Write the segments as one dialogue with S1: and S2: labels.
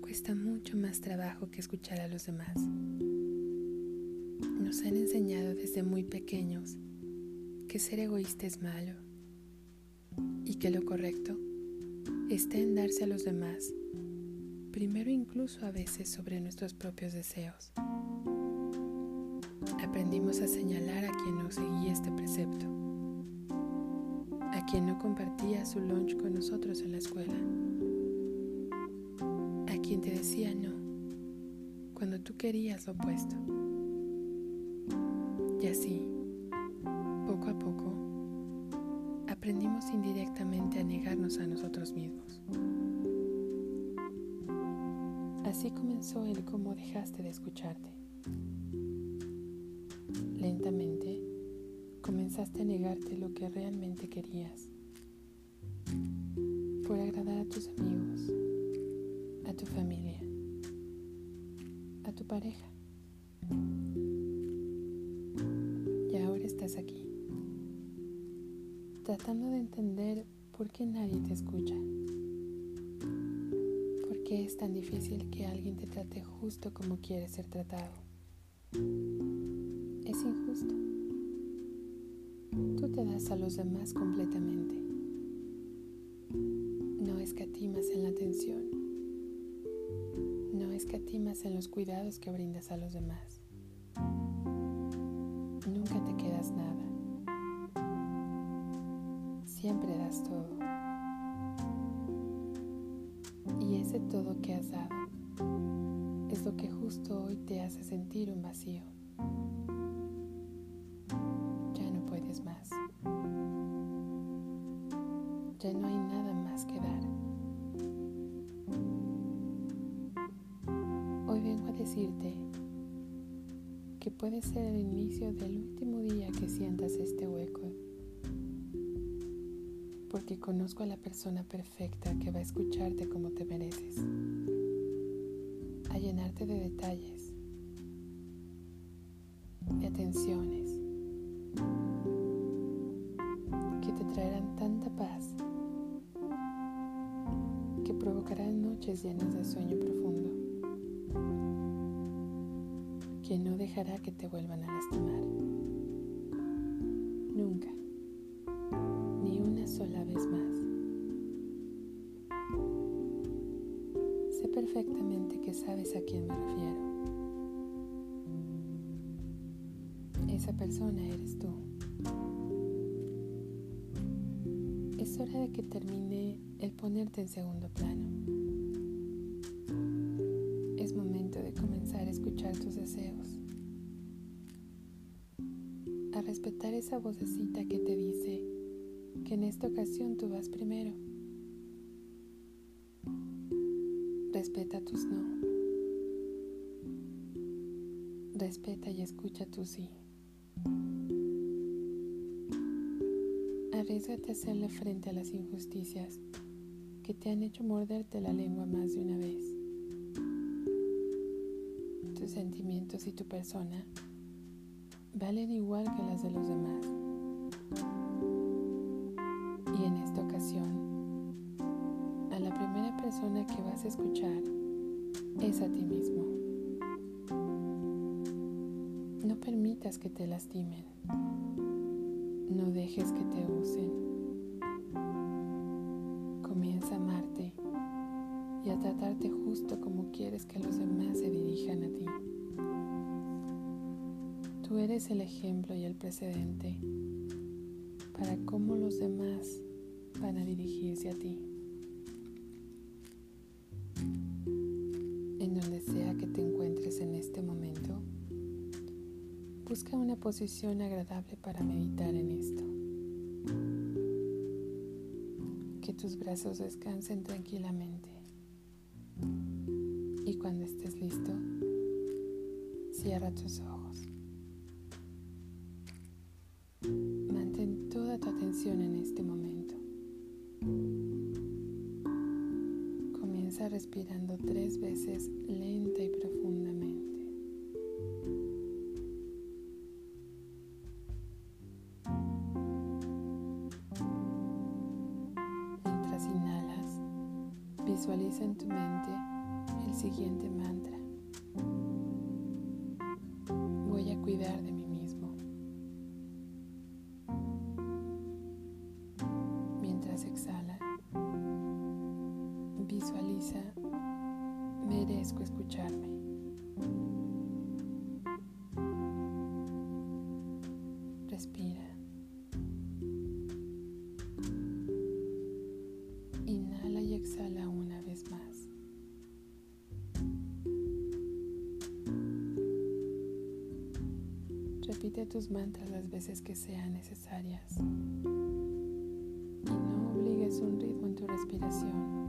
S1: cuesta mucho más trabajo que escuchar a los demás. Nos han enseñado desde muy pequeños que ser egoísta es malo y que lo correcto está en darse a los demás, primero incluso a veces sobre nuestros propios deseos. Aprendimos a señalar a quien no seguía este precepto, a quien no compartía su lunch con nosotros en la escuela, decía no cuando tú querías lo opuesto. Y así, poco a poco, aprendimos indirectamente a negarnos a nosotros mismos. Así comenzó el cómo dejaste de escucharte. Lentamente comenzaste a negarte lo que realmente querías por agradar a tus amigos, a tu familia, a tu pareja. Y ahora estás aquí, tratando de entender por qué nadie te escucha. ¿Por qué es tan difícil que alguien te trate justo como quieres ser tratado? es injusto. Tú te das a los demás completamente. No escatimas en la atención. En los cuidados que brindas a los demás. Nunca te quedas nada. Siempre das todo. Y ese todo que has dado es lo que justo hoy te hace sentir un vacío. Que puede ser el inicio del último día que sientas este hueco, porque conozco a la persona perfecta que va a escucharte como te mereces, a llenarte de detalles, de atenciones, que te traerán tanta paz provocarán noches llenas de sueño profundo, que no dejará que te vuelvan a lastimar. Nunca, ni una sola vez más. Sé perfectamente que sabes a quién me refiero. Esa persona eres tú. es hora de que termine el ponerte en segundo plano. Esa vocecita que te dice que en esta ocasión tú vas primero. Respeta tus no. Respeta y escucha tu sí. Arriesgate a hacerle frente a las injusticias que te han hecho morderte la lengua más de una vez. Tus sentimientos y tu persona valen igual que las de los demás. Y en esta ocasión, a la primera persona que vas a escuchar es a ti mismo. No permitas que te lastimen. No dejes que te usen. Eres el ejemplo y el precedente para cómo los demás van a dirigirse a ti. En donde sea que te encuentres en este momento, Busca una posición agradable para meditar en esto. Que tus brazos descansen tranquilamente. Y cuando estés listo, cierra tus ojos. En este momento. Comienza respirando tres veces lenta y profundamente. Tus mantras las veces que sean necesarias. Y no obligues un ritmo en tu respiración.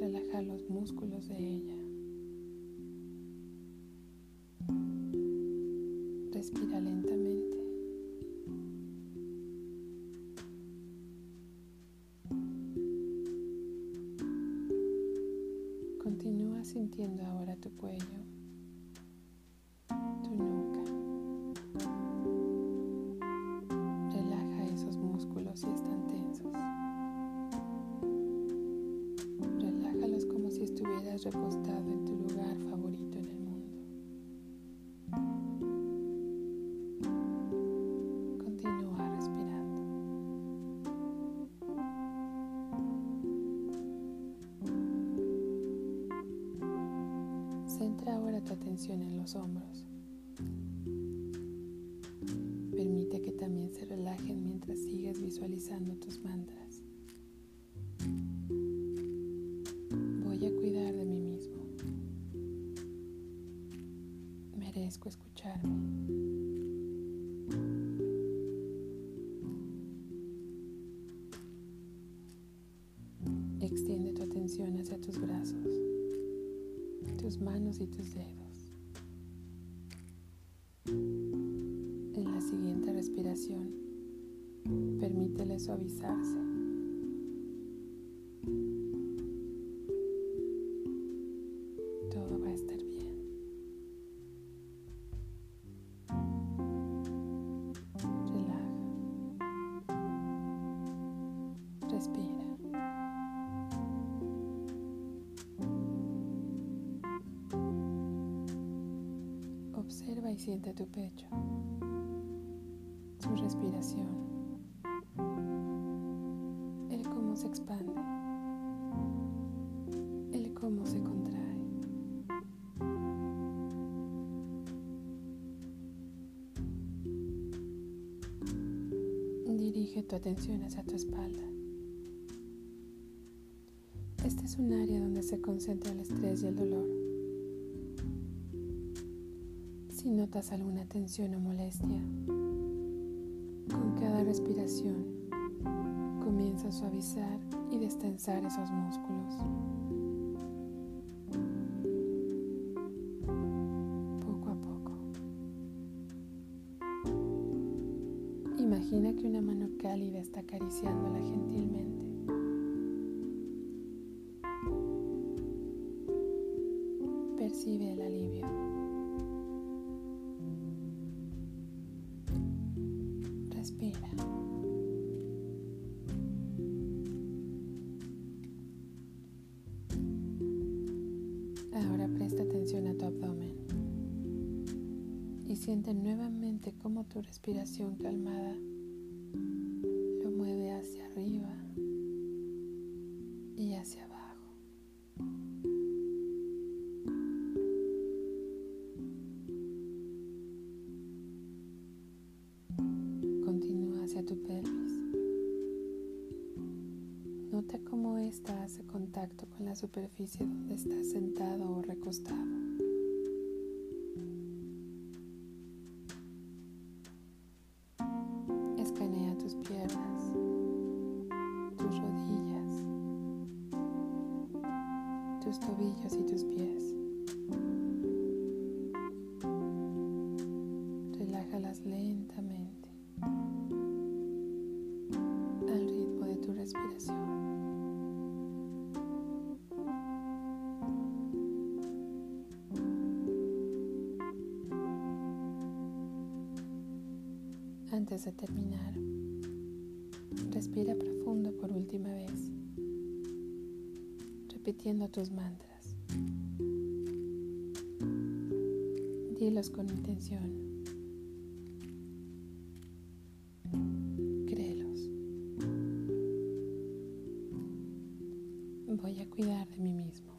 S1: Relajar los músculos de ella. Respira lentamente. Continúa sintiendo ahora tu cuello, recostado en tu lugar favorito en el mundo. Continúa respirando. Centra ahora tu atención en los hombros. Permite que también se relajen mientras sigues visualizando tus mantras. Escucharme. Extiende tu atención hacia tus brazos, tus manos y tus dedos. En la siguiente respiración, permítele suavizarse. Observa y siente tu pecho, su respiración, el cómo se expande, el cómo se contrae. Dirige tu atención hacia tu espalda. Este es un área donde se concentra el estrés y el dolor. Si notas alguna tensión o molestia, con cada respiración comienza a suavizar y destensar esos músculos. Poco a poco. Imagina que una mano cálida está acariciándola gentilmente. Siente nuevamente como tu respiración calmada lo mueve hacia arriba y hacia abajo. Continúa hacia tu pelvis. Nota cómo ésta hace contacto con la superficie donde estás sentado o recostado. Tus tobillos y tus pies. Relájalas lentamente al ritmo de tu respiración. Antes de terminar, respira profundo por última vez, repitiendo tus mantras. Dilos con intención. Créelos. Voy a cuidar de mí mismo.